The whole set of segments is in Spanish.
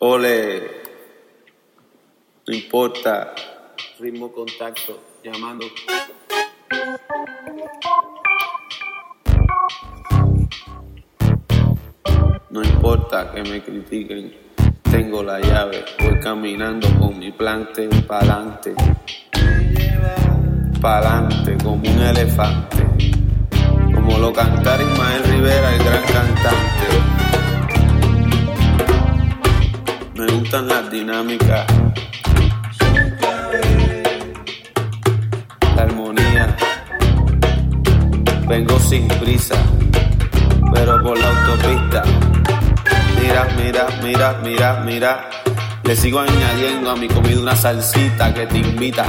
Ole, no importa, ritmo contacto, llamando. No importa que me critiquen, tengo la llave, voy caminando con mi plante pa'lante, pa'lante como un elefante, como lo cantara Ismael Rivera, el gustan las dinámicas, la armonía. Vengo sin prisa, pero por la autopista. Mira, mira, mira, mira, mira. Le sigo añadiendo a mi comida una salsita que te invita,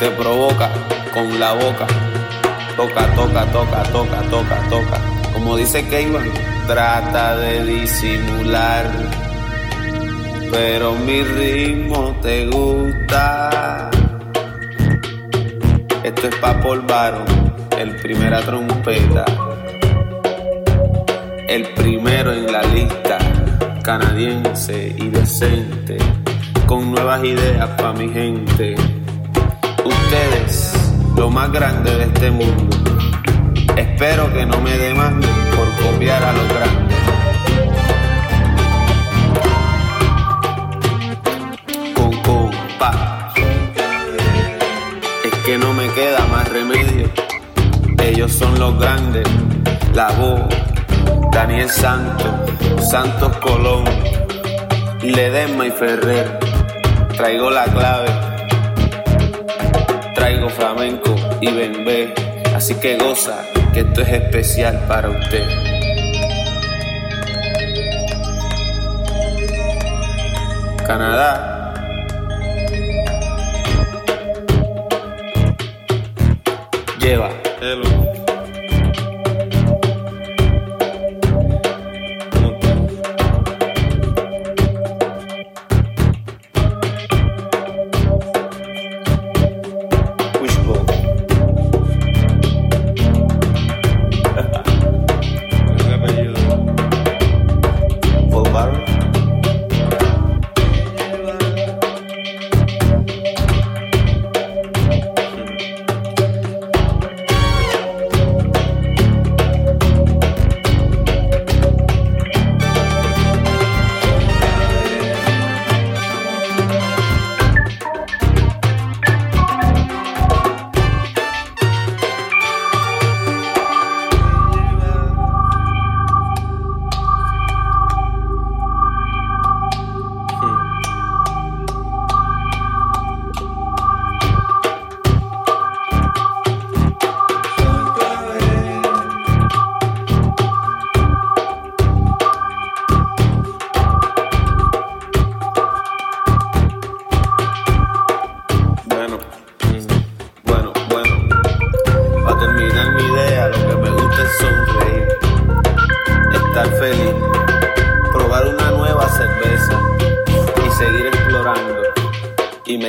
te provoca con la boca. Toca, toca, toca, toca, toca, toca. Como dice Keyman, trata de disimular pero mi ritmo te gusta. Esto es pa' Paul Baron, el primera trompeta, el primero en la lista, canadiense y decente, con nuevas ideas pa' mi gente. Ustedes, lo más grande de este mundo, espero que no me demanden por copiar a que no me queda más remedio. Ellos son los grandes. La voz, Daniel Santos, Santos Colón, Ledesma y Ferrer. Traigo la clave. Traigo flamenco y bembé. Así que goza que esto es especial para usted. Canadá. lleva. Hello.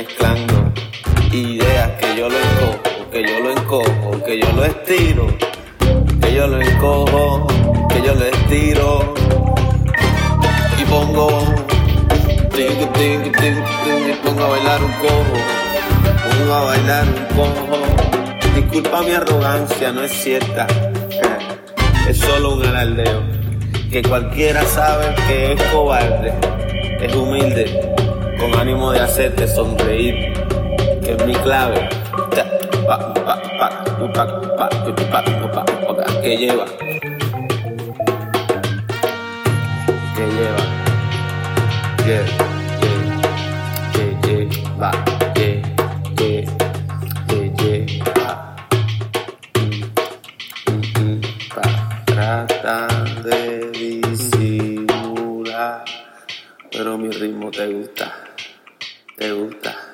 Mezclando ideas que yo lo encojo, que yo lo encojo, que yo lo estiro, que yo lo encojo, que yo lo estiro y pongo ting, ting, ting, y pongo a bailar un cojo, pongo a bailar un cojo. Disculpa mi arrogancia, no es cierta, es solo un alardeo, que cualquiera sabe que es cobarde, es humilde, con ánimo de hacerte sonreír, que es mi clave. Que lleva, que lleva, que, que, que lleva, que, que, que lleva. Trata de pero mi ritmo te gusta. é tá